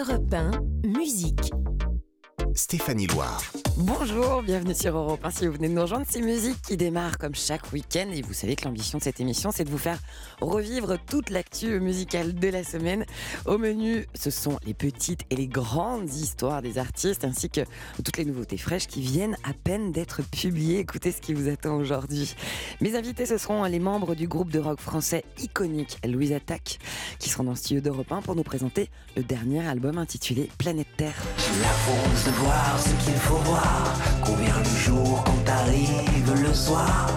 Europe 1, musique. Stéphanie Loire. Bonjour, bienvenue sur Europe 1. Si vous venez de nous rejoindre, c'est musique qui démarre comme chaque week-end. Et vous savez que l'ambition de cette émission, c'est de vous faire revivre toute l'actu musicale de la semaine. Au menu, ce sont les petites et les grandes histoires des artistes, ainsi que toutes les nouveautés fraîches qui viennent à peine d'être publiées. Écoutez ce qui vous attend aujourd'hui. Mes invités, ce seront les membres du groupe de rock français iconique Louise Attaque, qui seront dans le studio d'Europe 1 pour nous présenter le dernier album intitulé Planète Terre. J'ai la de voir ce qu'il faut voir. Combien le jour quand arrive le soir.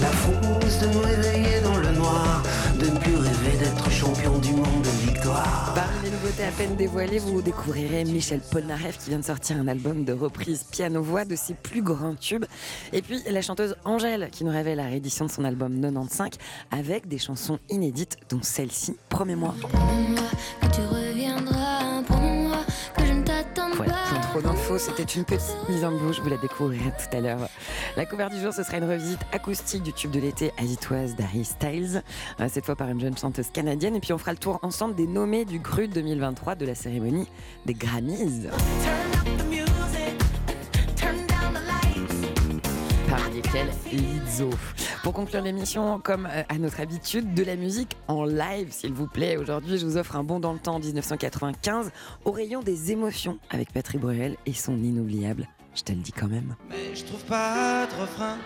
La frousse de me réveiller dans le noir. De ne plus rêver d'être champion du monde de victoire. Parmi les nouveautés à peine dévoilées, vous découvrirez Michel Polnareff qui vient de sortir un album de reprise piano-voix de ses plus grands tubes. Et puis la chanteuse Angèle qui nous révèle la réédition de son album 95 avec des chansons inédites dont celle-ci, Promets-moi. Promets-moi que tu reviendras, c'était une petite mise en bouche, vous la découvrirez tout à l'heure. La cover du jour, ce sera une revisite acoustique du tube de l'été As It Was d'Harry Styles, euh, cette fois par une jeune chanteuse canadienne. Et puis on fera le tour ensemble des nommés du GRUD 2023 de la cérémonie des Grammys. Lizzo. Pour conclure l'émission, comme euh, à notre habitude, de la musique en live, s'il vous plaît. Aujourd'hui, je vous offre un bond dans le temps 1995 au rayon des émotions avec Patrick Bruel et son inoubliable. Je te le dis quand même. Mais je trouve pas de refrain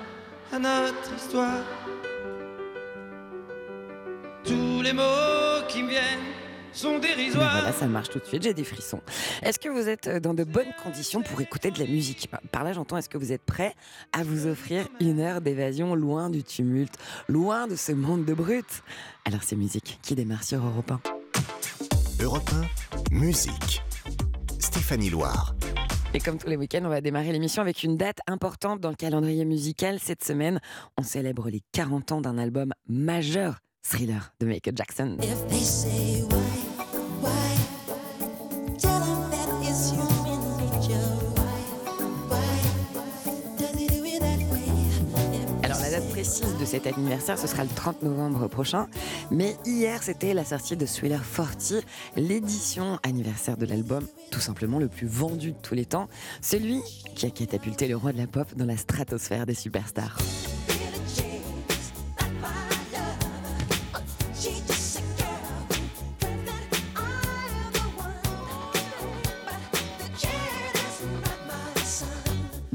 à notre histoire. Tous les mots qui me viennent sont Mais voilà, ça marche tout de suite, j'ai des frissons. Est-ce que vous êtes euh, dans de bonnes conditions pour écouter de la musique? Par- là, j'entends, est-ce que vous êtes prêt à vous offrir une heure d'évasion loin du tumulte, loin de ce monde de brutes? Alors c'est musique qui démarre sur Europe 1. Europe 1, musique. Stéphanie Loire. Et comme tous les week-ends, on va démarrer l'émission avec une date importante dans le calendrier musical. Cette semaine, on célèbre les 40 ans d'un album majeur, Thriller de Michael Jackson. If they say why, why, cet anniversaire, ce sera le 30 novembre prochain. Mais hier, c'était la sortie de Thriller 40, l'édition anniversaire de l'album, tout simplement le plus vendu de tous les temps. Celui qui a catapulté le roi de la pop dans la stratosphère des superstars.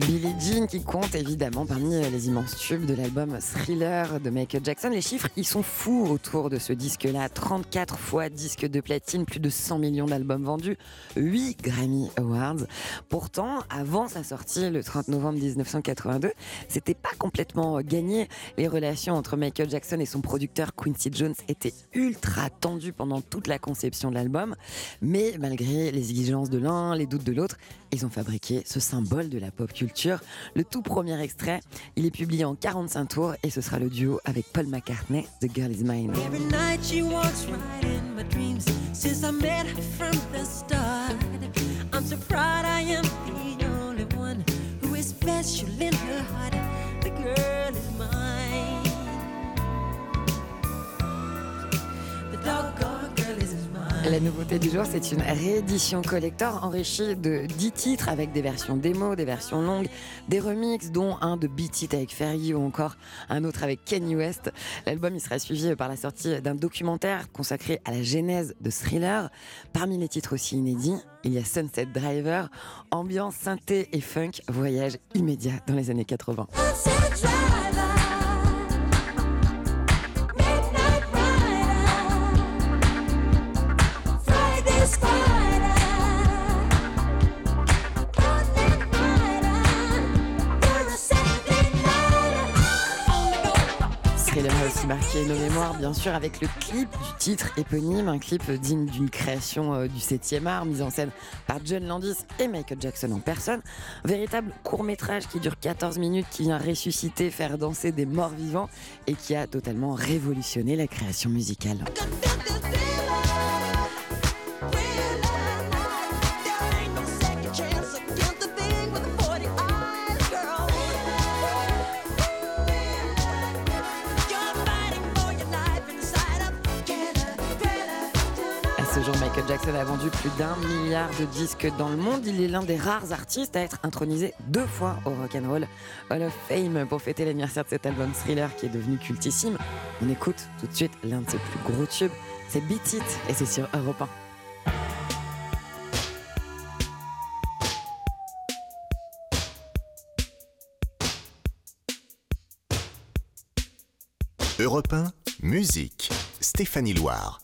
Billie Jean qui compte évidemment parmi les immenses tubes de l'album Thriller de Michael Jackson. Les chiffres, ils sont fous autour de ce disque-là. 34 fois disque de platine, plus de 100 millions d'albums vendus, 8 Grammy Awards. Pourtant, avant sa sortie le 30 novembre 1982, c'était pas complètement gagné. Les relations entre Michael Jackson et son producteur Quincy Jones étaient ultra tendues pendant toute la conception de l'album. Mais malgré les exigences de l'un, les doutes de l'autre, ils ont fabriqué ce symbole de la pop culture. Le tout premier extrait, il est publié en 45 tours et ce sera le duo avec Paul McCartney, The Girl Is Mine. La nouveauté du jour, c'est une réédition collector enrichie de 10 titres avec des versions démo, des versions longues, des remixes, dont un de Beat It avec Fergie ou encore un autre avec Kanye West. L'album il sera suivi par la sortie d'un documentaire consacré à la genèse de Thriller. Parmi les titres aussi inédits, il y a Sunset Driver, ambiance synthé et funk, voyage immédiat dans les années 80. Thriller a aussi marqué nos mémoires, bien sûr, avec le clip du titre éponyme, un clip digne d'une création euh, du 7e art, mise en scène par John Landis et Michael Jackson en personne. Un véritable court-métrage qui dure 14 minutes, qui vient ressusciter, faire danser des morts vivants et qui a totalement révolutionné la création musicale. Jackson a vendu plus d'un milliard de disques dans le monde. Il est l'un des rares artistes à être intronisé deux fois au Rock'n'Roll Hall of Fame pour fêter l'anniversaire de cet album Thriller qui est devenu cultissime. On écoute tout de suite l'un de ses plus gros tubes, c'est Beat It et c'est sur Europe 1. Europe 1, musique. Stéphanie Loire.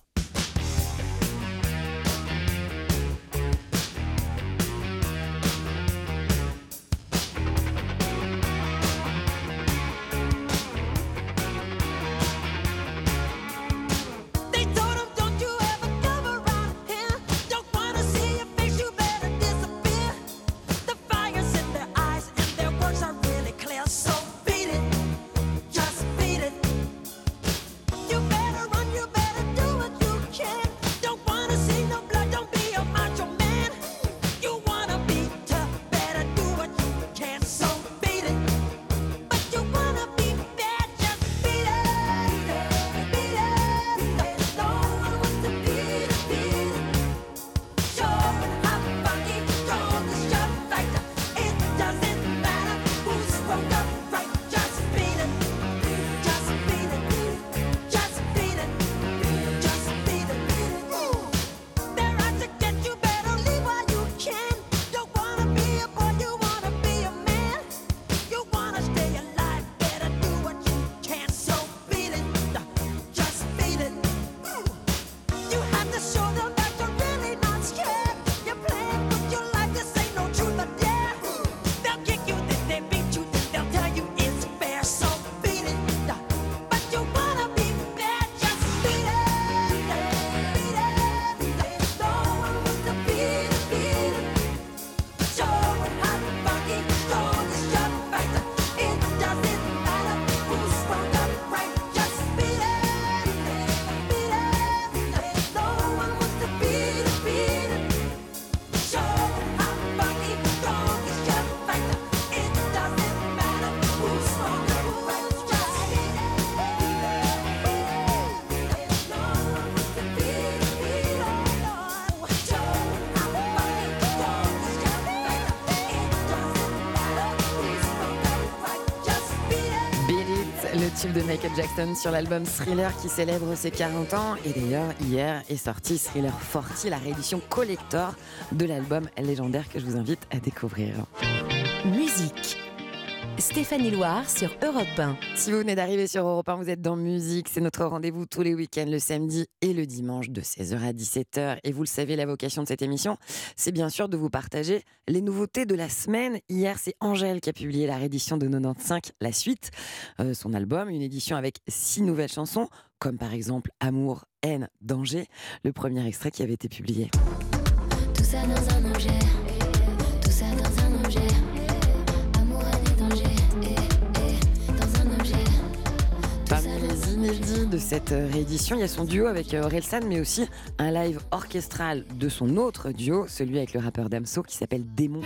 Michael Jackson sur l'album Thriller qui célèbre ses 40 ans. Et d'ailleurs, hier est sorti Thriller 40, la réédition collector de l'album légendaire que je vous invite à découvrir. Musique. Stéphanie Loire sur Europe 1. Si vous venez d'arriver sur Europe 1, vous êtes dans Musique. C'est notre rendez-vous tous les week-ends, le samedi et le dimanche de 16h à 17h. Et vous le savez, la vocation de cette émission, c'est bien sûr de vous partager les nouveautés de la semaine. Hier, c'est Angèle qui a publié la réédition de 95, la suite, euh, son album, une édition avec six nouvelles chansons, comme par exemple Amour, haine, danger, le premier extrait qui avait été publié. Tout ça dans un objet. Tout ça dans un objet. De cette euh, réédition, il y a son duo avec euh, Orelsan, mais aussi un live orchestral de son autre duo, celui avec le rappeur Damso, qui s'appelle Démon.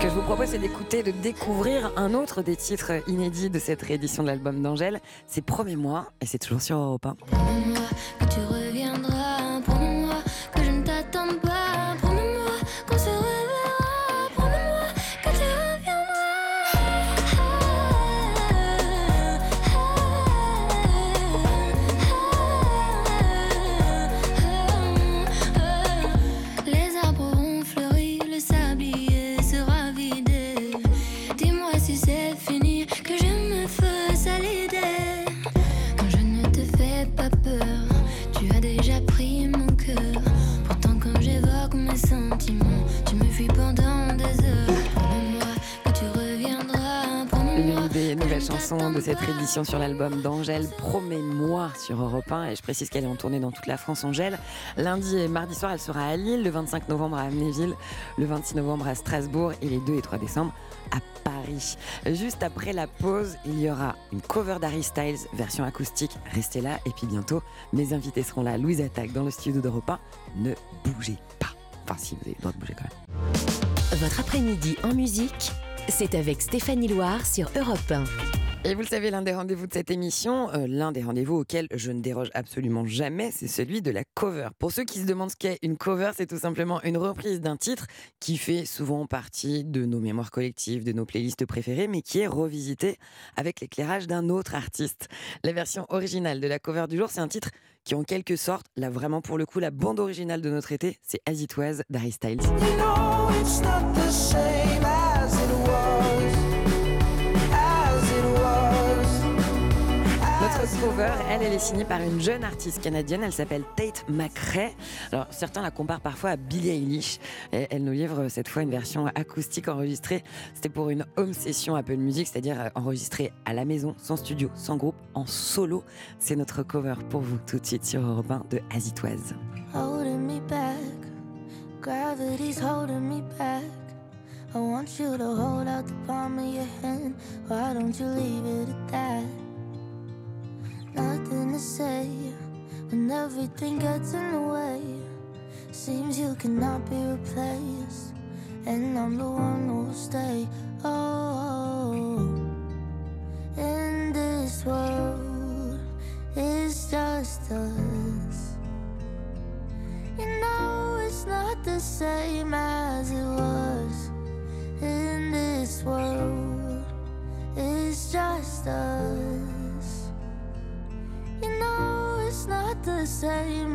Que je vous propose, c'est d'écouter, de découvrir un autre des titres inédits de cette réédition de l'album d'Angèle. C'est Promets-moi, et c'est toujours sur Europe 1. De cette réédition sur l'album d'Angèle, Promets-moi sur Europe 1. Et je précise qu'elle est en tournée dans toute la France, Angèle. Lundi et mardi soir, elle sera à Lille, le 25 novembre à Amnéville, le 26 novembre à Strasbourg et les 2 et 3 décembre à Paris. Juste après la pause, il y aura une cover d'Harry Styles, version acoustique. Restez là. Et puis bientôt, mes invités seront là. Louise Attaque dans le studio d'Europe 1. Ne bougez pas. Enfin, si vous avez le droit de bouger quand même. Votre après-midi en musique, c'est avec Stéphanie Loire sur Europe 1. Et vous le savez, l'un des rendez-vous de cette émission, euh, l'un des rendez-vous auxquels je ne déroge absolument jamais, c'est celui de la cover. Pour ceux qui se demandent ce qu'est une cover, c'est tout simplement une reprise d'un titre qui fait souvent partie de nos mémoires collectives, de nos playlists préférées, mais qui est revisité avec l'éclairage d'un autre artiste. La version originale de la cover du jour, c'est un titre qui, en quelque sorte, là vraiment pour le coup, la bande originale de notre été, c'est As It Was d'Harry Styles. You know Cover, elle, est signée par une jeune artiste canadienne. Elle s'appelle Tate McRae. Alors, certains la comparent parfois à Billie Eilish. Elle nous livre cette fois une version acoustique enregistrée. C'était pour une home session Apple Music, c'est-à-dire euh, enregistrée à la maison, sans studio, sans groupe, en solo. C'est notre cover pour vous tout de suite sur Europe 1 de back. Gravity's holding me back. I want you to hold out the palm of your hand. Why don't you leave it at that? Nothing to say when everything gets in the way. Seems you cannot be replaced, and I'm the one who will stay. Oh, in this world, it's just us. You know it's not the same as it was in this world. It's just us. You know it's not the same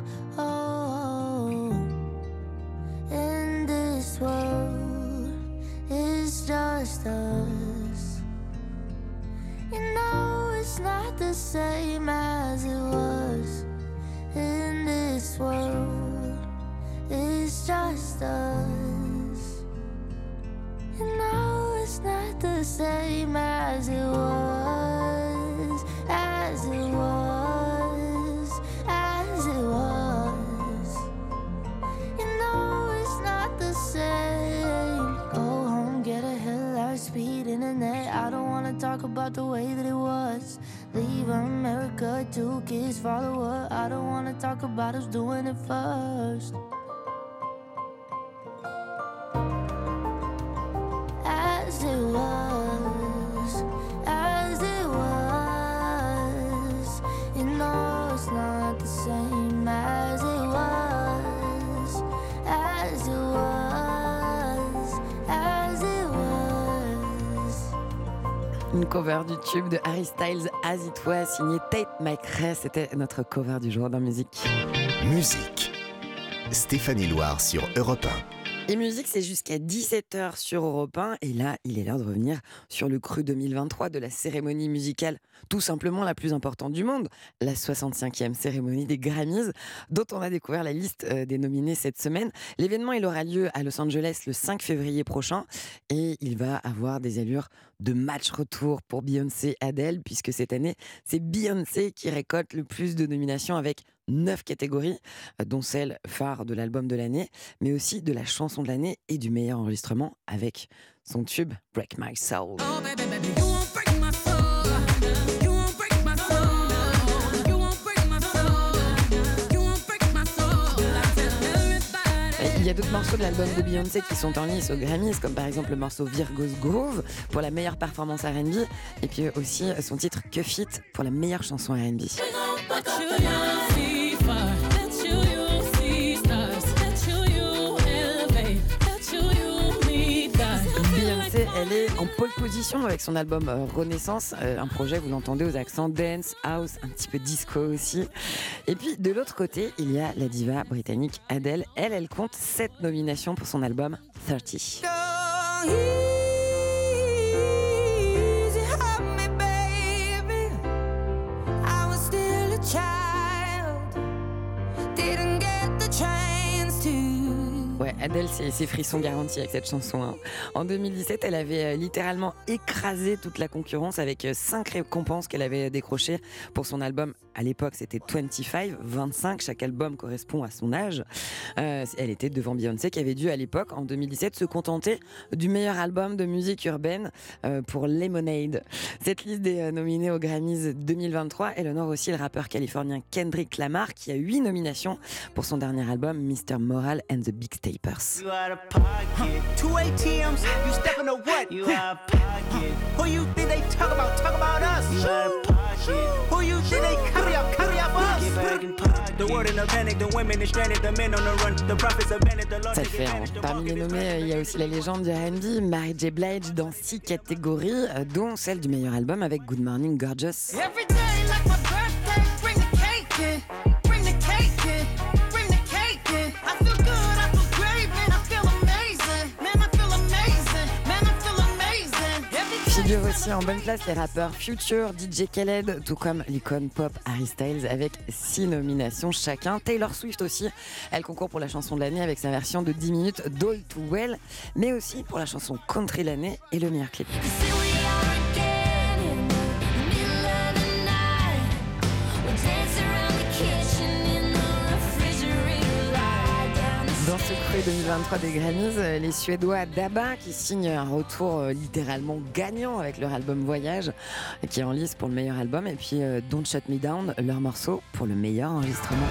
Cover du tube de Harry Styles, As It Was, signé Tate McRae. C'était notre cover du jour dans musique. Musique. Stéphanie Loire sur Europe 1. Et musique, c'est jusqu'à 17h sur Europe 1. Et là, il est l'heure de revenir sur le cru 2023 de la cérémonie musicale, tout simplement la plus importante du monde, la 65e cérémonie des Grammys, dont on a découvert la liste euh, des nominés cette semaine. L'événement, il aura lieu à Los Angeles le 5 février prochain. Et il va avoir des allures de match retour pour Beyoncé Adele, puisque cette année, c'est Beyoncé qui récolte le plus de nominations avec neuf catégories, euh, dont celle phare de l'album de l'année, mais aussi de la chanson de l'année et du meilleur enregistrement avec son tube Break My Soul. Oh, baby, baby, you won't break my Il y a d'autres morceaux de l'album de Beyoncé qui sont en lice aux Grammys, comme par exemple le morceau Virgo's Groove pour la meilleure performance R&B, et puis aussi son titre Cuff It pour la meilleure chanson R&B. Elle est en pole position avec son album euh, Renaissance, euh, un projet, vous l'entendez, aux accents dance, house, un petit peu disco aussi. Et puis de l'autre côté, il y a la diva britannique Adele. Elle, elle compte 7 nominations pour son album 30. Adèle, c'est frissons garantis avec cette chanson. hein. En 2017, elle avait euh, littéralement écrasé toute la concurrence avec euh, cinq récompenses qu'elle avait décrochées pour son album. À l'époque, c'était 25, 25. Chaque album correspond à son âge. Euh, elle était devant Beyoncé, qui avait dû à l'époque, en 2017, se contenter du meilleur album de musique urbaine pour Lemonade. Cette liste des nominés aux Grammys 2023, elle honore aussi le rappeur californien Kendrick Lamar, qui a huit nominations pour son dernier album, Mr. Moral and the Big Stapers. You out of pocket. Two ATMs, you stepping to what? You out of pocket. Who you think they talk about? Talk about us. You out of pocket. Who you think they carry up? Carry up us? Get back in pocket. The world in a panic, the women is stranded, the men on the run, the prophets abandoned, the Lord Ça fait. hein. Parmi les nommés, il y a aussi la légende du R&B, Mary J. Blige, dans six catégories, euh, dont celle du meilleur album avec Good Morning Gorgeous. Every day like my Figure aussi en bonne place les rappeurs Future, DJ Khaled, tout comme l'icône pop Harry Styles avec six nominations chacun. Taylor Swift aussi, elle concourt pour la chanson de l'année avec sa version de 10 minutes d'All Too Well, mais aussi pour la chanson country de l'année et le meilleur clip. The Dans ce cru 2023 des Grammys, euh, les Suédois d'ABBA qui signent un retour euh, littéralement gagnant avec leur album Voyage, qui est en lice pour le meilleur album, et puis euh, Don't Shut Me Down, leur morceau pour le meilleur enregistrement.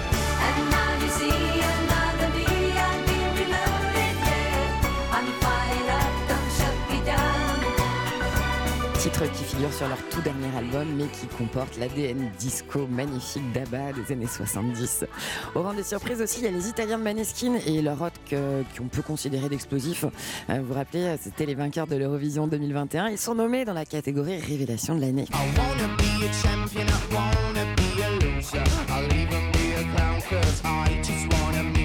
Qui figure sur leur tout dernier album, mais qui comporte l'ADN disco magnifique d'ABBA des années 70. Au rang des surprises aussi, il y a les Italiens de Maneskin et leur rock qu'on peut considérer d'explosif. Euh, Vous vous rappelez, c'était les vainqueurs de l'Eurovision 2021. Ils sont nommés dans la catégorie Révélation de l'année. I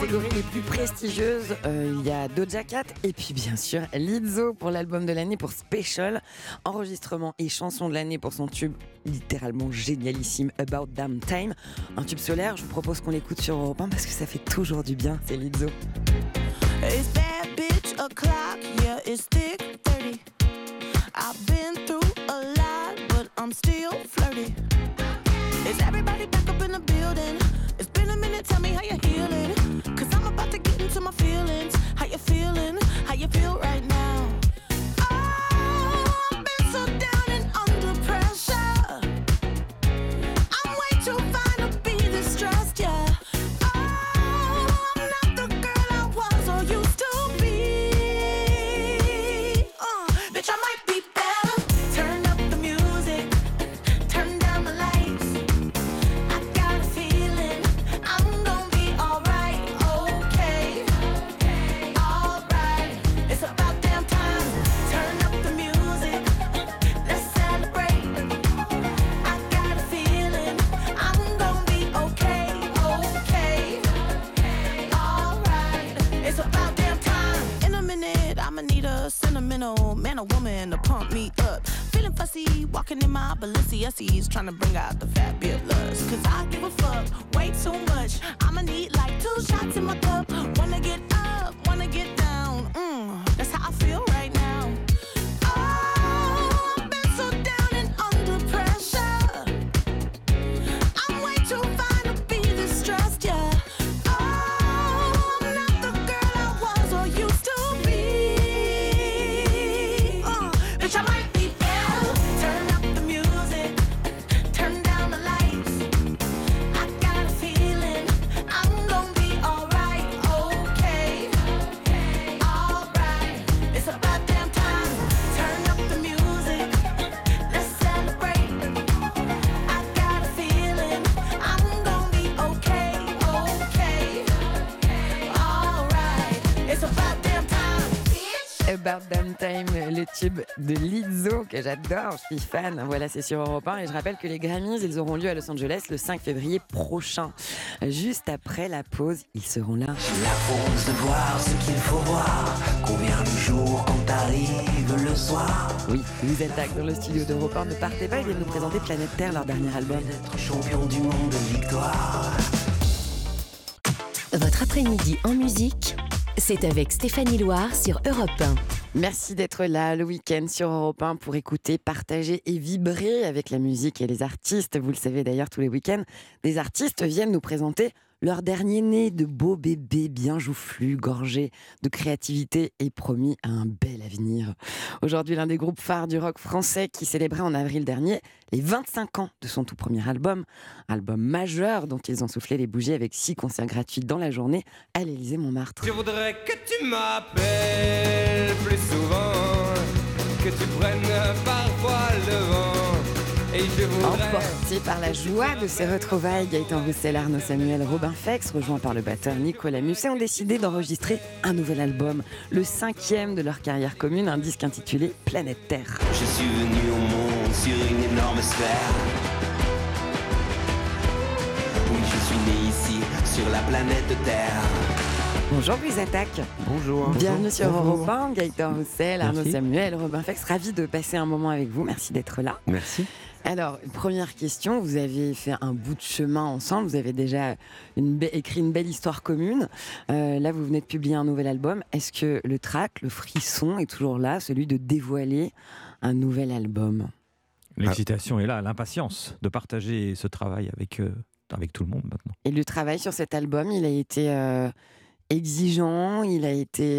catégories les plus prestigieuses, euh, il y a Doja Cat et puis bien sûr Lizzo pour l'album de l'année pour Special, enregistrement et chanson de l'année pour son tube littéralement génialissime About Damn Time, un tube solaire. Je vous propose qu'on l'écoute sur Europe 1 parce que ça fait toujours du bien. C'est Lizzo. Bad bitch yeah, it's thick 30. I've been through a lot, but I'm still flirty. Is everybody back up in the building? It's been a minute, tell me how you're healing. About to get into my feelings. How you feeling? How you feel right now? Walking in my Balenciennes, trying to bring out the fabulous. Cause I give a fuck way too much. I'ma need like two shots in my cup. Wanna get up, wanna get down. Mm, tube de Lizzo que j'adore, je suis fan. Voilà, c'est sur Europe 1 et je rappelle que les Grammys, ils auront lieu à Los Angeles le 5 février prochain. Juste après la pause, ils seront là. La force de voir ce qu'il faut voir. Combien le jour quand arrive le soir? Oui, Louise Attaque dans le studio d'Europe 1. Ne partez pas, ils viennent nous présenter Planète Terre, leur dernier album. D'être champion du monde de victoire. Votre après-midi en musique, c'est avec Stéphanie Loire sur Europe 1. Merci d'être là le week-end sur Europe 1 pour écouter, partager et vibrer avec la musique et les artistes. Vous le savez d'ailleurs, tous les week-ends, des artistes viennent nous présenter leur dernier né de beaux bébés bien joufflus, gorgés de créativité et promis à un bel avenir. Aujourd'hui, l'un des groupes phares du rock français qui célébrait en avril dernier les 25 ans de son tout premier album, album majeur dont ils ont soufflé les bougies avec six concerts gratuits dans la journée à l'Élysée Montmartre. Je voudrais que tu m'appelles plus souvent, que tu prennes parfois le vent. Et je voudrais. Emporté par la joie de ces retrouvailles, Gaëtan Roussel, Arnaud Samuel, Robin Fex, rejoints par le batteur Nicolas Musset, ont décidé d'enregistrer un nouvel album, le cinquième de leur carrière commune, un disque intitulé Planète Terre. Je suis venu au monde sur une énorme sphère. Oui, je suis né ici, sur la planète Terre. Bonjour Louise Attaque. Bonjour. Bienvenue sur Bonjour. Europe 1, Gaëtan Roussel, Arnaud. Samuel, Robin Fex, ravi de passer un moment avec vous, merci d'être là. Merci. Alors, première question, vous avez fait un bout de chemin ensemble, vous avez déjà une écrit une belle histoire commune. Euh, là, vous venez de publier un nouvel album. Est-ce que le trac, le frisson est toujours là, celui de dévoiler un nouvel album? L'excitation est là, l'impatience de partager ce travail avec, euh, avec tout le monde maintenant. Et le travail sur cet album, il a été euh, exigeant, il a été,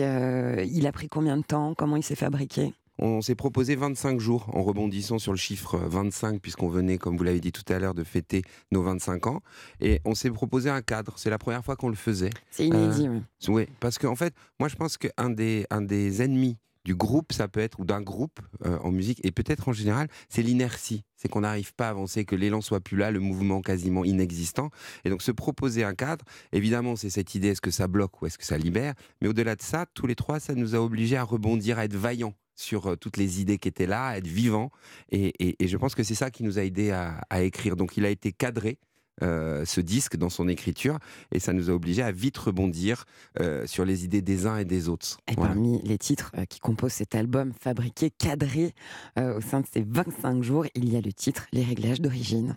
il a pris combien de temps? Comment il s'est fabriqué? On s'est proposé 25 jours en rebondissant sur le chiffre 25, puisqu'on venait, comme vous l'avez dit tout à l'heure, de fêter nos 25 ans. Et on s'est proposé un cadre. C'est la première fois qu'on le faisait. C'est inédit. oui. Oui, parce qu'en fait, moi je pense qu'un des, un des ennemis du groupe, ça peut être, ou d'un groupe euh, en musique, et peut-être en général, c'est l'inertie. C'est qu'on n'arrive pas à avancer, que l'élan soit plus là, le mouvement quasiment inexistant. Et donc se proposer un cadre, évidemment, c'est cette idée, est-ce que ça bloque ou est-ce que ça libère? Mais au-delà de ça, tous les trois, ça nous a obligés à rebondir, à être vaillants sur toutes les idées qui étaient là, à être vivants. Et, et- et je pense que c'est ça qui nous a aidés à, à écrire. Donc il a été cadré. euh, ce disque dans son écriture et ça nous a obligés à vite rebondir euh, sur les idées des uns et des autres. Et Voilà. parmi les titres euh, qui composent cet album, fabriqué, cadré euh, au sein de ces 25 jours, il y a le titre Les réglages d'origine.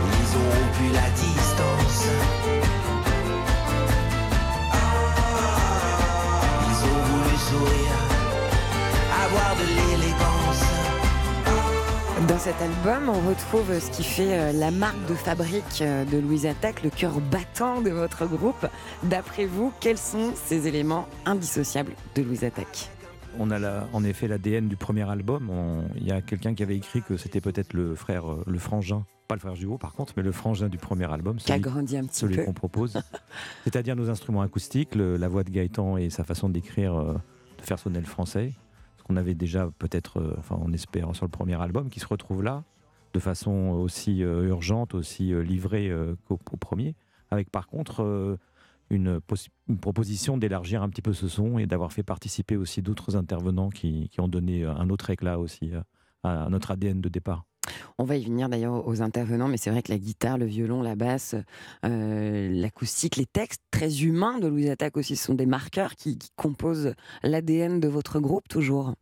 Ils ont rompu la distance. Dans cet album, on retrouve ce qui fait euh, la marque de fabrique euh, de Louise Attaque, le cœur battant de votre groupe. D'après vous, quels sont ces éléments indissociables de Louise Attaque? On a la- en effet l'ADN du premier album. Il y a quelqu'un qui avait écrit que c'était peut-être le frère, euh, le frangin, pas le frère jumeau par contre, mais le frangin du premier album, Qui a grandi un petit celui peu. qu'on propose. C'est-à-dire nos instruments acoustiques, le- la voix de Gaëtan et sa façon d'écrire, de faire sonner le français. Qu'on avait déjà peut-être, euh, enfin on espère, sur le premier album, qui se retrouve là, de façon aussi euh, urgente, aussi euh, livrée euh, qu'au au premier, avec par contre une, proposition d'élargir un petit peu ce son et d'avoir fait participer aussi d'autres intervenants qui, qui ont donné un autre éclat aussi à notre ADN de départ. On va y venir d'ailleurs aux intervenants, mais c'est vrai que la guitare, le violon, la basse, euh, l'acoustique, les textes très humains de Louise Attaque aussi sont des marqueurs qui, qui composent l'ADN de votre groupe toujours.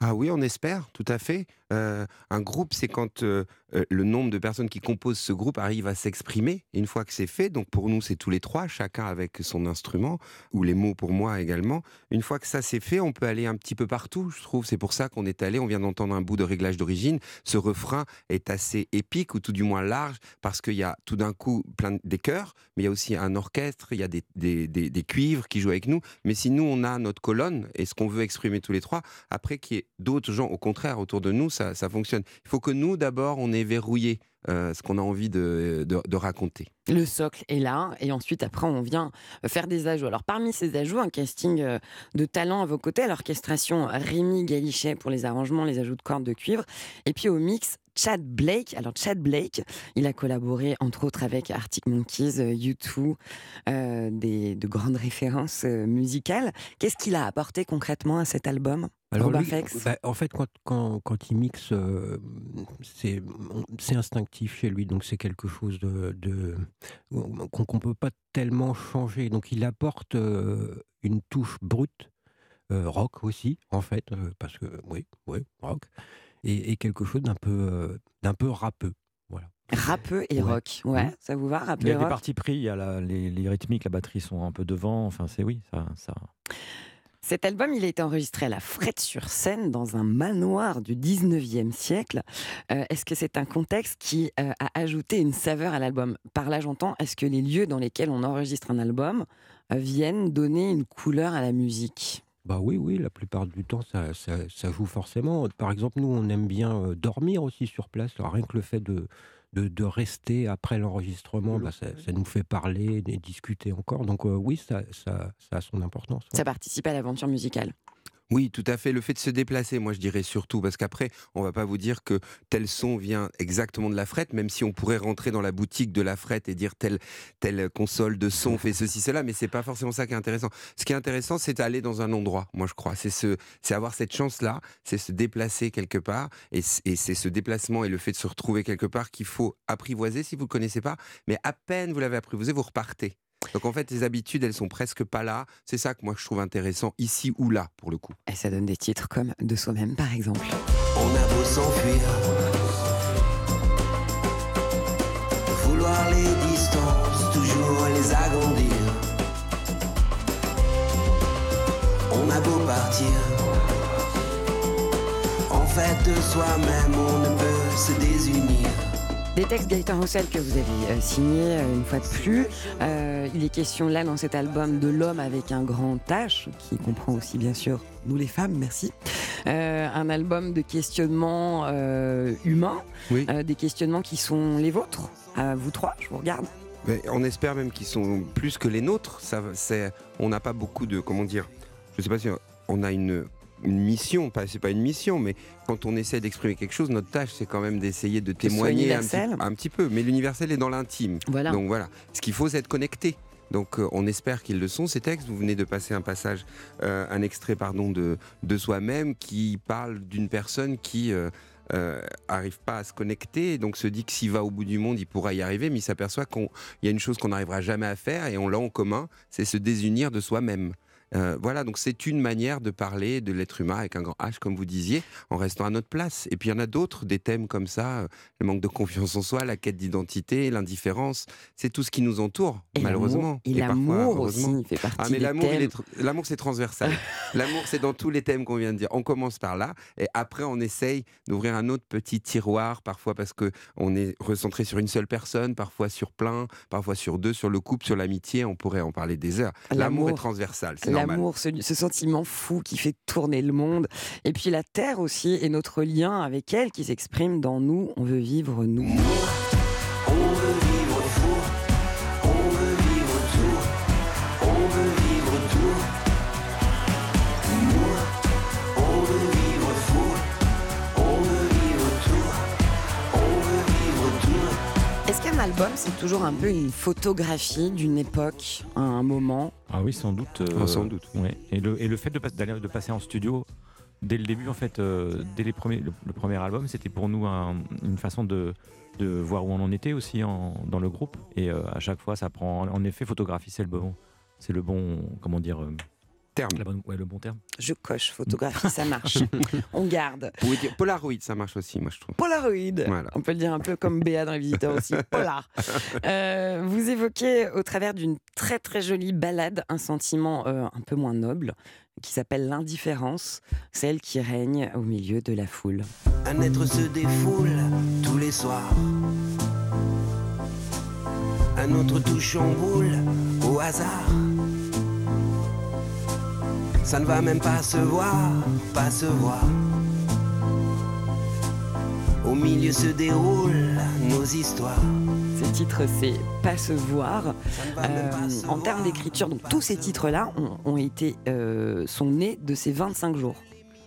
Ah oui, on espère, tout à fait. Euh, un groupe, c'est quand euh, euh, le nombre de personnes qui composent ce groupe arrive à s'exprimer. Une fois que c'est fait, donc pour nous, c'est tous les trois, chacun avec son instrument, ou les mots pour moi également. Une fois que ça c'est fait, on peut aller un petit peu partout, je trouve. C'est pour ça qu'on est allé, on vient d'entendre un bout de réglage d'origine. Ce refrain est assez épique, ou tout du moins large, parce qu'il y a tout d'un coup plein de- des chœurs, mais il y a aussi un orchestre, il y a des, des- des- des cuivres qui jouent avec nous. Mais si nous, on a notre colonne, et ce qu'on veut exprimer tous les trois, après qu'il y ait d'autres gens, au contraire, autour de nous, ça, ça fonctionne. Il faut que nous, d'abord, on ait verrouillé euh, ce qu'on a envie de, raconter. Le socle est là, et ensuite, après, on vient faire des ajouts. Alors, parmi ces ajouts, un casting euh, de talent à vos côtés, l'orchestration Rémi Galichet pour les arrangements, les ajouts de cordes de cuivre, et puis au mix, Chad Blake. Alors, Chad Blake, il a collaboré entre autres avec Arctic Monkeys, euh, U2, euh, des, de grandes références euh, musicales. Qu'est-ce qu'il a apporté concrètement à cet album Alors Robin lui, bah, en fait, quand, quand, quand il mixe, euh, c'est instinctif chez lui, donc c'est quelque chose de, de- qu'on qu'on peut pas tellement changer. Donc il apporte euh, une touche brute euh, rock aussi, en fait, euh, parce que oui, oui, rock, et, et quelque chose d'un peu, euh, d'un peu rappeux. Voilà. Rappeux et Ouais. rock. Ouais, Mhm. ça vous va, rappeux Il y et a des rock? parties pris, il y a la- les, les rythmiques, la batterie sont un peu devant. Enfin, c'est oui, ça, ça. Cet album, il a été enregistré à la Frette-sur-Seine, dans un manoir du 19e siècle. Euh, est-ce que c'est un contexte qui euh, a ajouté une saveur à l'album? Par là, j'entends, est-ce que les lieux dans lesquels on enregistre un album euh, viennent donner une couleur à la musique? Bah oui, oui, la plupart du temps, ça, ça, ça joue forcément. Par exemple, nous, on aime bien euh, dormir aussi sur place. Alors, rien que le fait de, de, de rester après l'enregistrement, bah, ça, ça nous fait parler et discuter encore. Donc euh, oui, ça, ça, ça a son importance. ouais. Ça participe à l'aventure musicale. Oui, tout à fait. Le fait de se déplacer, moi je dirais surtout, parce qu'après, on va pas vous dire que tel son vient exactement de la frette, même si on pourrait rentrer dans la boutique de la frette et dire telle, console de son fait ceci, cela, mais c'est pas forcément ça qui est intéressant. Ce qui est intéressant, c'est d'aller dans un endroit, moi je crois. C'est ce, c'est avoir cette chance-là, c'est se déplacer quelque part, et c'est ce déplacement et le fait de se retrouver quelque part qu'il faut apprivoiser si vous ne connaissez pas, mais à peine vous l'avez apprivoisé, vous repartez. Donc en fait, les habitudes, elles sont presque pas là. C'est ça que moi je trouve intéressant ici ou là, pour le coup. Et ça donne des titres comme De soi-même, par exemple. On a beau s'enfuir, vouloir les distances, toujours les agrandir. On a beau partir, en fait de soi-même on ne peut se désunir. Des textes Gaëtan Roussel que vous avez euh, signés euh, une fois de plus. Euh, il est question là dans cet album de l'homme avec un grand H, qui comprend aussi bien sûr nous les femmes, merci. Euh, un album de questionnements euh, humains, Oui. des questionnements qui sont les vôtres, à vous trois, je vous regarde. Mais on espère même qu'ils sont plus que les nôtres. Ça, on n'a pas beaucoup de, comment dire, je sais pas si on a une, une mission, pas, c'est pas une mission, mais quand on essaie d'exprimer quelque chose, notre tâche, c'est quand même d'essayer de témoigner un petit, universel. un petit peu. Mais l'universel est dans l'intime. Voilà. Donc voilà. Ce qu'il faut, c'est être connecté. Donc euh, on espère qu'ils le sont, ces textes. Vous venez de passer un passage, euh, un extrait pardon, de, de soi-même qui parle d'une personne qui euh, euh, arrive pas à se connecter, donc se dit que s'il va au bout du monde, il pourra y arriver, mais il s'aperçoit qu'il y a une chose qu'on n'arrivera jamais à faire et on l'a en commun, c'est se désunir de soi-même. Euh, voilà, donc c'est une manière de parler de l'être humain avec un grand H, comme vous disiez, en restant à notre place. Et puis il y en a d'autres, des thèmes comme ça, euh, le manque de confiance en soi, la quête d'identité, l'indifférence, c'est tout ce qui nous entoure, Et malheureusement. Et parfois, l'amour aussi, fait partie Ah mais des l'amour, c'est transversal. l'amour c'est dans tous les thèmes qu'on vient de dire. On commence par là et après on essaye d'ouvrir un autre petit tiroir, parfois parce que on est recentré sur une seule personne, parfois sur plein, parfois sur deux, sur le couple, sur l'amitié. On pourrait en parler des heures. L'amour est transversal, c'est. L'amour, ce, ce sentiment fou qui fait tourner le monde. Et puis la Terre aussi, et notre lien avec elle qui s'exprime dans nous. On veut vivre nous. Album, c'est toujours un peu une photographie d'une époque, à un moment Ah oui, sans doute. euh, Ah, sans doute. ouais. Et, le, et le fait de, pas- de passer en studio dès le début, en fait, euh, dès les premiers, le, le premier album, c'était pour nous un- une façon de, de voir où on en était aussi en- dans le groupe. Et euh, à chaque fois, ça prend. En effet, photographie, c'est le bon, c'est le bon, comment dire, euh, Terme. la bonne- ouais, le bon terme. Je coche photographie, ça marche. On garde. Vous pouvez dire Polaroid, ça marche aussi, moi je trouve. Polaroid. Voilà. On peut le dire un peu comme Béa dans les visiteurs aussi. Polar. Euh, vous évoquez au travers d'une très très jolie ballade un sentiment euh, un peu moins noble qui s'appelle l'indifférence, celle qui règne au milieu de la foule. Un être se défoule tous les soirs. Un autre touche en boule au hasard. Ça ne va même pas se voir, pas se voir. Au milieu se déroulent nos histoires. Ce titre, c'est Pas se voir. Euh, en termes d'écriture, donc tous ces titres-là ont, ont été, euh, sont nés de ces 25 jours.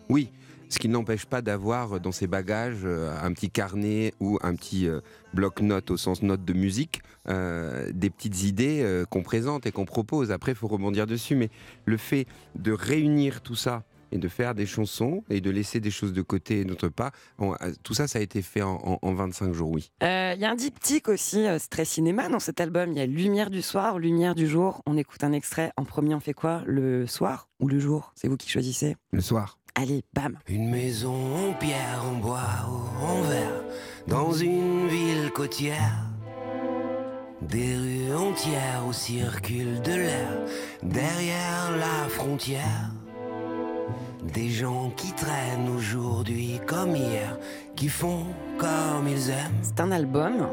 Oui, ce qui n'empêche pas d'avoir dans ses bagages euh, un petit carnet ou un petit euh, bloc-notes au sens note de musique, euh, des petites idées qu'on présente et qu'on propose. Après, il faut rebondir dessus, mais le fait de réunir tout ça et de faire des chansons et de laisser des choses de côté et d'autre pas. On- tout ça, ça a été fait en, en- en 25 jours, oui. Euh, Il y a un diptyque aussi, euh, c'est très cinéma dans cet album. Il y a Lumière du soir, Lumière du jour. On écoute un extrait. En premier, on fait quoi? Le soir ou le jour? C'est vous qui choisissez Le soir. Allez, bam Une maison en pierre, en bois ou en verre, dans une ville côtière. Des rues entières où circule de l'air, derrière la frontière. Des gens qui traînent aujourd'hui comme hier, qui font comme ils aiment. C'est un album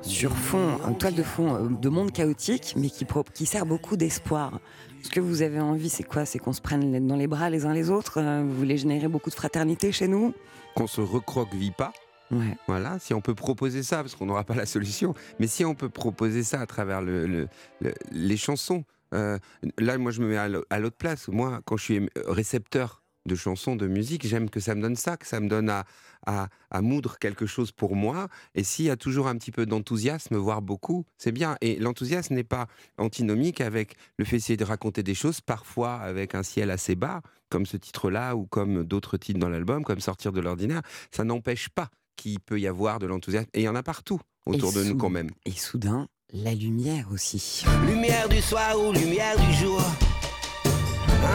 sur fond, en toile de fond euh, de monde chaotique, mais qui, qui sert beaucoup d'espoir. Ce que vous avez envie, c'est quoi? C'est qu'on se prenne dans les bras les uns les autres Euh, Vous voulez générer beaucoup de fraternité chez nous? Qu'on se recroqueville pas. Ouais. Voilà, si on peut proposer ça, parce qu'on n'aura pas la solution, mais si on peut proposer ça à travers le, le- le- les chansons, euh, là, moi, je me mets à l'au- à l'autre place. Moi, quand je suis récepteur de chansons, de musique, j'aime que ça me donne ça, que ça me donne à, à, à moudre quelque chose pour moi. Et s'il y a toujours un petit peu d'enthousiasme, voire beaucoup, c'est bien. Et l'enthousiasme n'est pas antinomique avec le fait d'essayer de raconter des choses, parfois avec un ciel assez bas, comme ce titre-là, ou comme d'autres titres dans l'album, comme Sortir de l'ordinaire. Ça n'empêche pas qu'il peut y avoir de l'enthousiasme. Et il y en a partout autour Et de nous quand même. Et soudain, la lumière aussi. Lumière du soir ou lumière du jour.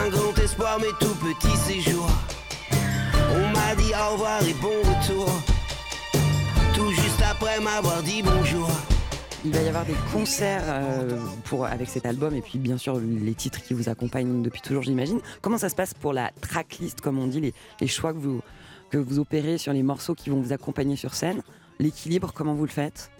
Un grand espoir, mais tout petit séjour. On m'a dit au revoir et bon retour. Tout juste après m'avoir dit bonjour. Il va y avoir des concerts euh, avec cet album et puis bien sûr les titres qui vous accompagnent depuis toujours, j'imagine. Comment ça se passe pour la tracklist, comme on dit, les, les choix vous, que vous opérez sur les morceaux qui vont vous accompagner sur scène? L'équilibre, comment vous le faites?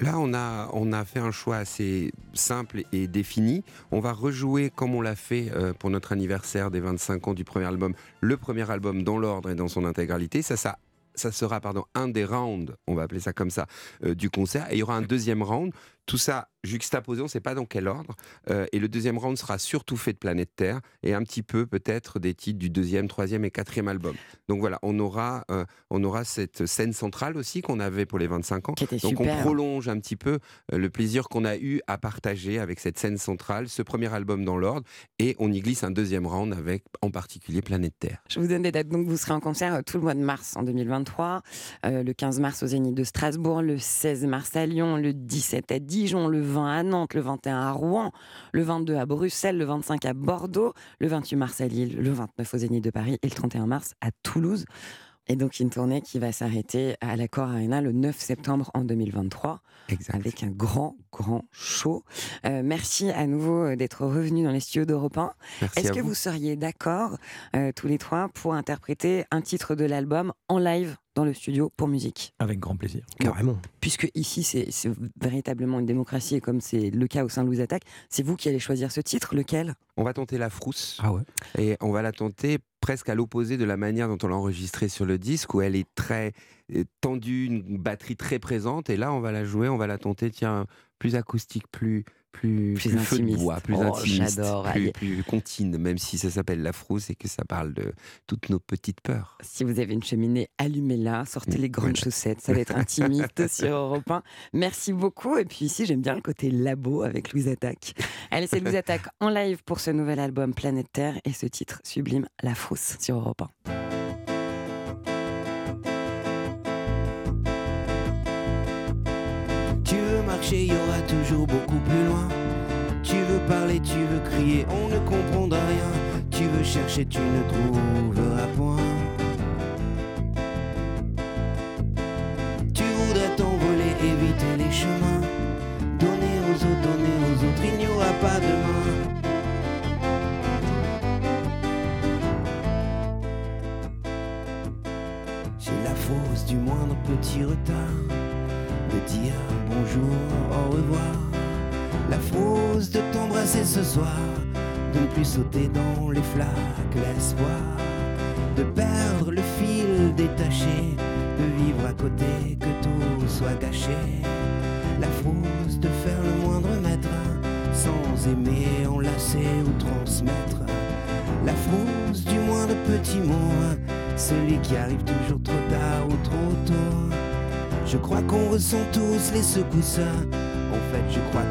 Là, on a, on a fait un choix assez simple et défini. On va rejouer, comme on l'a fait euh, pour notre anniversaire des 25 ans du premier album, le premier album dans l'ordre et dans son intégralité. Ça, ça, ça sera pardon, un des rounds, on va appeler ça comme ça, euh, du concert. Et il y aura un deuxième round. Tout ça juxtaposé, on ne sait pas dans quel ordre. Euh, et le deuxième round sera surtout fait de Planète Terre et un petit peu peut-être des titres du deuxième, troisième et quatrième album. Donc voilà, on aura, euh, on aura cette scène centrale aussi qu'on avait pour les 25 ans. Qui était Donc super. on prolonge un petit peu euh, le plaisir qu'on a eu à partager avec cette scène centrale, ce premier album dans l'ordre, et on y glisse un deuxième round avec en particulier Planète Terre. Je vous donne des dates. Donc, vous serez en concert tout le mois de mars en 2023, euh, le 15 mars au Zénith de Strasbourg, le 16 mars à Lyon, le 17 à Dijon, le 20 à Nantes, le 21 à Rouen, le 22 à Bruxelles, le 25 à Bordeaux, le 28 mars à Lille, le 29 au Zénith de Paris et le 31 mars à Toulouse. Et donc une tournée qui va s'arrêter à l'Accor Arena le 9 septembre en 2023 avec un grand, grand show. Euh, merci à nouveau euh, d'être revenu dans les studios d'Europe 1. Merci Est-ce que vous. vous seriez d'accord, euh, tous les trois, pour interpréter un titre de l'album en live? Dans le studio pour musique Avec grand plaisir. Carrément. Puisque ici, c'est c'est véritablement une démocratie, et comme c'est le cas au sein de Louis Attaque, c'est vous qui allez choisir ce titre, lequel? On va tenter la frousse. Ah ouais. Et on va la tenter presque à l'opposé de la manière dont on l'a enregistrée sur le disque, où elle est très euh, tendue, une batterie très présente. Et là, on va la jouer, on va la tenter, tiens, plus acoustique, plus plus, Plus plus feu de bois, plus Oh, intimiste, plus, plus contine, même si ça s'appelle la frousse et que ça parle de toutes nos petites peurs. Si vous avez une cheminée, allumez-la, sortez les grandes chaussettes, ça va être intimiste sur Europe 1. Merci beaucoup. Et puis ici, j'aime bien le côté labo avec Louise Attaque. Allez, c'est Louise Attaque en live pour ce nouvel album Planète Terre et ce titre sublime, La Frousse, sur Europe 1. Marcher, il y aura toujours beaucoup plus loin. Tu veux parler, tu veux crier, on ne comprendra rien. Tu veux chercher, tu ne trouveras de ne plus sauter dans les flaques, l'espoir de perdre le fil détaché, de vivre à côté, que tout soit gâché. La fausse de faire le moindre mètre, sans aimer, enlacer ou transmettre. La fausse du moindre petit mot, celui qui arrive toujours trop tard ou trop tôt. Je crois qu'on ressent tous les secousses. En fait, je crois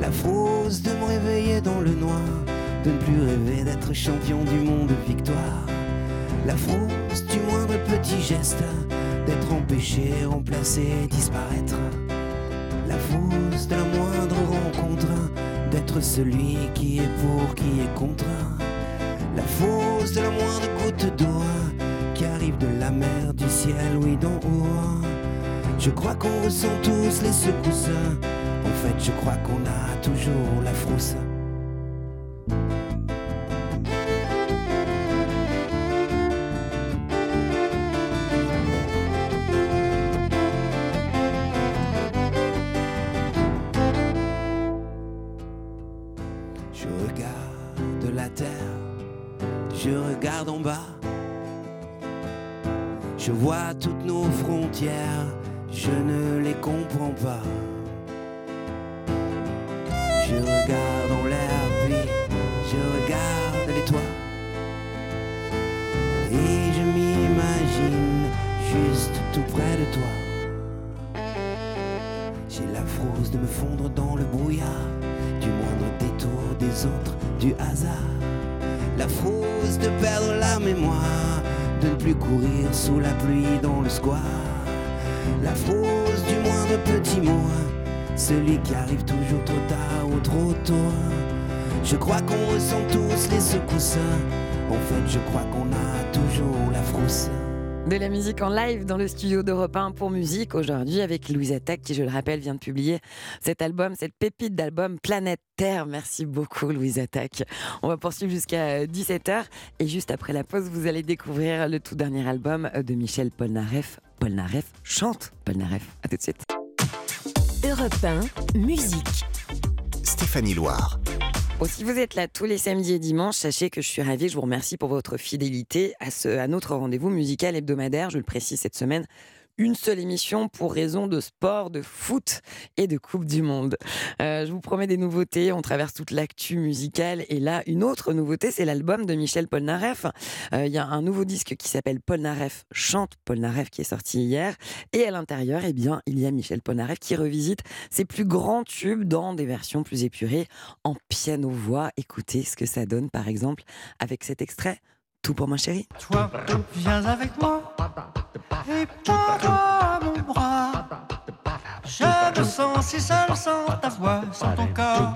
La frousse de me réveiller dans le noir, de ne plus rêver d'être champion du monde victoire. La frousse du moindre petit geste, d'être empêché, remplacé, disparaître. La frousse de la moindre rencontre, d'être celui qui est pour, qui est contre. La fausse de la moindre goutte d'eau qui arrive de la mer, du ciel, oui, d'en haut. Je crois qu'on ressent tous les secousses. En fait, je crois qu'on a toujours la frousse. Je crois qu'on ressent tous les secousses. En fait, je crois qu'on a toujours la frousse. De la musique en live dans le studio d'Europe 1 pour musique aujourd'hui avec Louise Attaque qui, je le rappelle, vient de publier cet album, cette pépite d'album Planète Terre. Merci beaucoup Louise Attaque. On va poursuivre jusqu'à 17h et juste après la pause, vous allez découvrir le tout dernier album de Michel Polnareff. Polnareff chante Polnareff. À tout de suite. Europe 1, musique. Stéphanie Loire. Si vous êtes là tous les samedis et dimanches, sachez que je suis ravie. Je vous remercie pour votre fidélité à, ce, à notre rendez-vous musical hebdomadaire. Je le précise cette semaine. Une seule émission pour raison de sport, de foot et de Coupe du Monde. Euh, je vous promets des nouveautés. On traverse toute l'actu musicale. Et là, une autre nouveauté, c'est l'album de Michel Polnareff. Euh, Il y a un nouveau disque qui s'appelle Polnareff chante Polnareff qui est sorti hier. Et à l'intérieur, eh bien, il y a Michel Polnareff qui revisite ses plus grands tubes dans des versions plus épurées en piano-voix. Écoutez ce que ça donne, par exemple, avec cet extrait. Tout pour ma chérie. Toi, viens avec moi et prends-toi mon bras. Je me sens si seul sans ta voix, sans ton corps.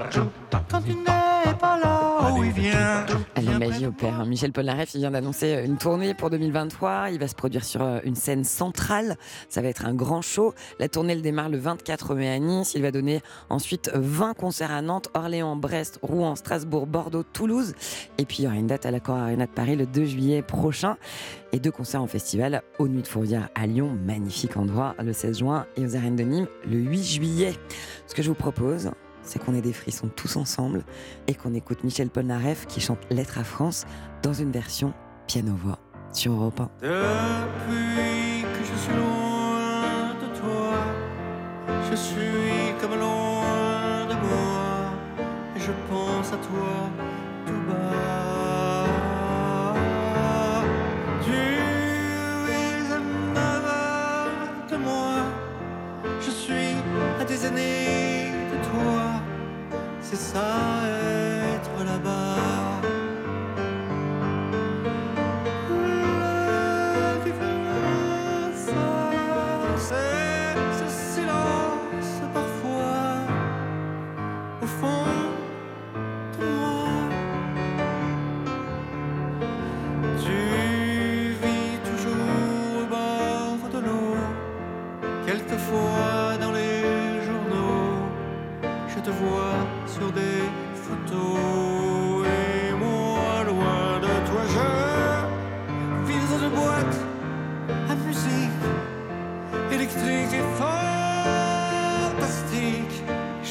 Quand tu n'es pas là, oui, viens. La magie opère. Michel Polnareff il vient d'annoncer une tournée pour 2023. Il va se produire sur euh, une scène centrale. Ça va être un grand show. La tournée elle démarre le 24 mai à Nice. Il va donner ensuite 20 concerts à Nantes, Orléans, Brest, Rouen, Strasbourg, Bordeaux, Toulouse. Et puis il y aura une date à l'Accor Arena de Paris le 2 juillet prochain. Et deux concerts en festival aux Nuits de Fourvière à Lyon, magnifique endroit, le 16 juin, et aux arènes de Nîmes le 8 juillet. Ce que je vous propose, c'est qu'on ait des frissons tous ensemble et qu'on écoute Michel Polnareff qui chante Lettre à France dans une version piano-voix sur Europe 1. Depuis que je suis loin de toi, je suis comme loin de moi, et je pense à toi tout bas. À des années de toi, c'est ça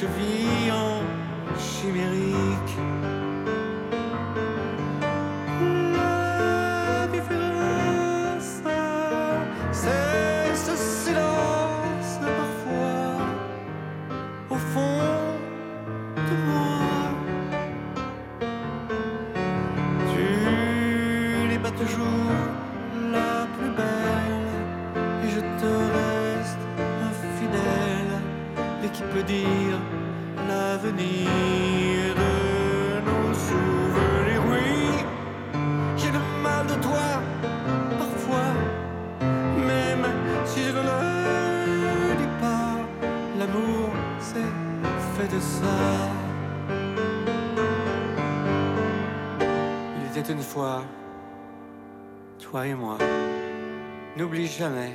vi. Toi et moi. N'oublie jamais,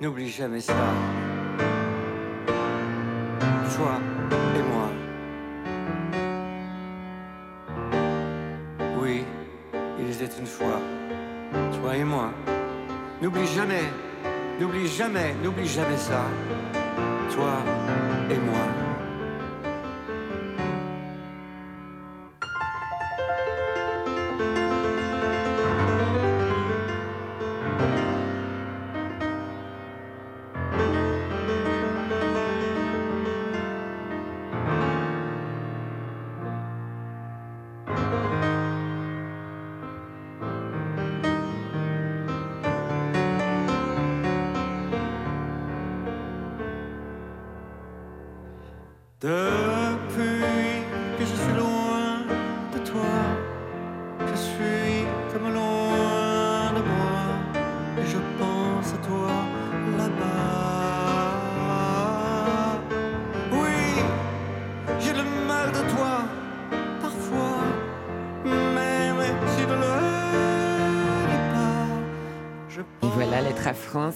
n'oublie jamais ça. Toi et moi. Oui, il était une fois, toi et moi. N'oublie jamais, n'oublie jamais, n'oublie jamais ça. Toi et moi.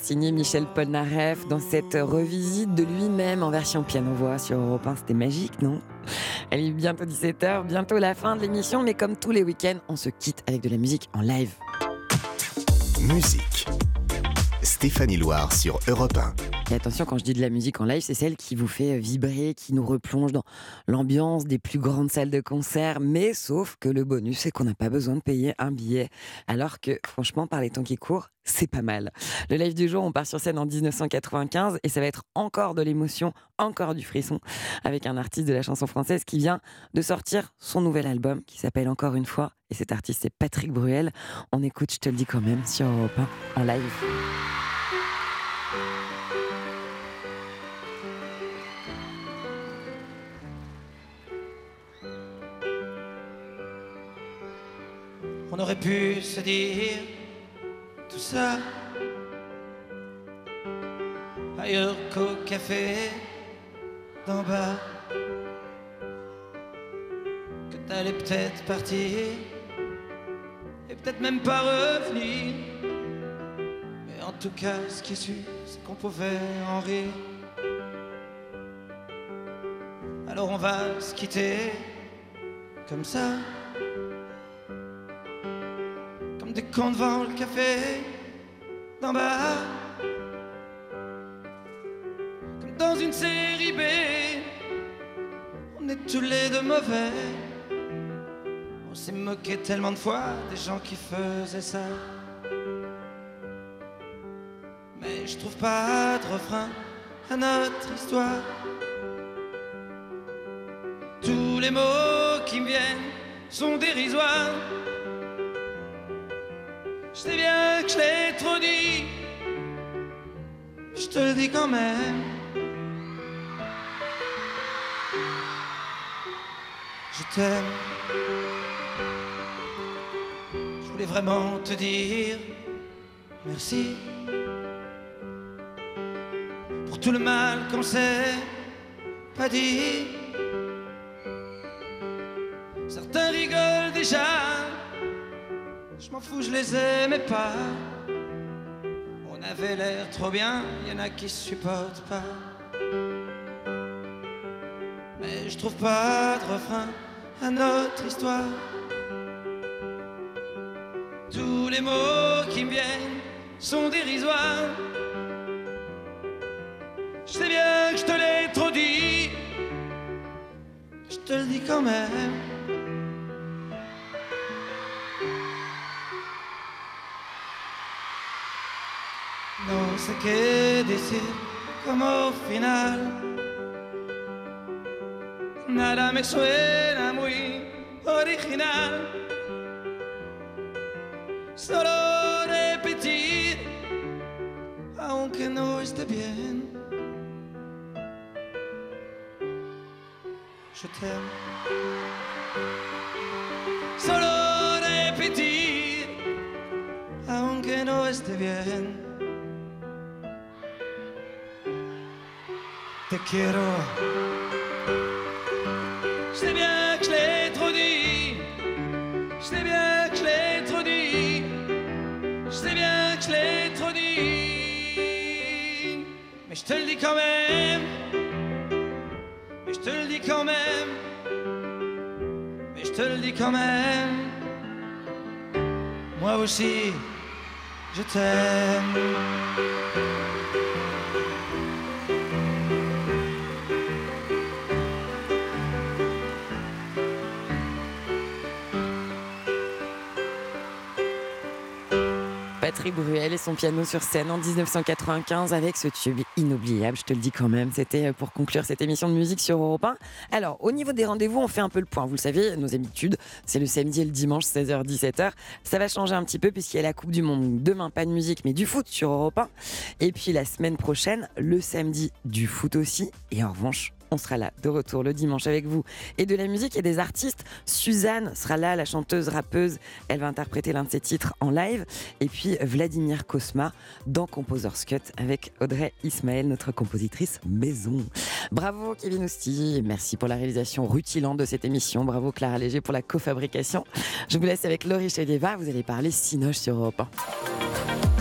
Signé Michel Polnareff, dans cette revisite de lui-même en version piano-voix sur Europe 1. C'était magique, non? Elle est bientôt 17h, bientôt la fin de l'émission, mais comme tous les week-ends, on se quitte avec de la musique en live. Musique. Stéphanie Loire sur Europe 1. Et attention, quand je dis de la musique en live, c'est celle qui vous fait vibrer, qui nous replonge dans l'ambiance des plus grandes salles de concert. Mais sauf que le bonus, c'est qu'on n'a pas besoin de payer un billet. Alors que, franchement, par les temps qui courent, c'est pas mal. Le live du jour, on part sur scène en 1995 et ça va être encore de l'émotion, encore du frisson, avec un artiste de la chanson française qui vient de sortir son nouvel album qui s'appelle Encore une fois. Et cet artiste, c'est Patrick Bruel. On écoute, je te le dis quand même, sur Europe 1 en live. Aurait pu se dire tout ça ailleurs qu'au café d'en bas. Que t'allais peut-être partir et peut-être même pas revenir. Mais en tout cas, ce qui est sûr, c'est qu'on pouvait en rire. Alors on va se quitter comme ça. Cons devant le café d'en bas. Comme dans une série B, on est tous les deux mauvais. On s'est moqué tellement de fois des gens qui faisaient ça. Mais je trouve pas de refrain à notre histoire. Tous les mots qui me viennent sont dérisoires. Je te le dis quand même. Je t'aime. Je voulais vraiment te dire merci pour tout le mal qu'on s'est pas dit. Certains rigolent déjà. Je m'en fous, je les aimais pas. Avait l'air trop bien, y en a qui supportent pas. Mais je trouve pas de refrain à notre histoire. Tous les mots qui me viennent sont dérisoires. Je sais bien que je te l'ai trop dit. Je te le dis quand même. Sé qué decir como final. Nada me suena muy original. Solo repetir, aunque no esté bien. Solo repetir, aunque no esté bien. quiero. Je sais bien que je trop dit, je sais bien que je trop dit, je sais bien que je trop dit. Mais je te le dis quand même, mais je te le dis quand même, mais je te le dis quand même. Moi aussi, je t'aime. Patrick Bruel et son piano sur scène en 1995 avec ce tube inoubliable, je te le dis quand même. C'était euh, pour conclure cette émission de musique sur Europe 1. Alors, au niveau des rendez-vous, on fait un peu le point. Vous le savez, nos habitudes, c'est le samedi et le dimanche, 16h-17h. Ça va changer un petit peu puisqu'il y a la Coupe du Monde. Demain, pas de musique, mais du foot sur Europe 1. Et puis la semaine prochaine, le samedi, du foot aussi. Et en revanche, on sera là de retour le dimanche avec vous et de la musique et des artistes. Suzanne sera là, la chanteuse rappeuse. Elle va interpréter l'un de ses titres en live. Et puis Vladimir Kosma dans Composer's Cut avec Audrey Ismaël, notre compositrice maison. Bravo Kevin Ousti, merci pour la réalisation rutilante de cette émission. Bravo Clara Léger pour la cofabrication. Je vous laisse avec Laurie Chedieva. Vous allez parler Sinoche sur Europe 1.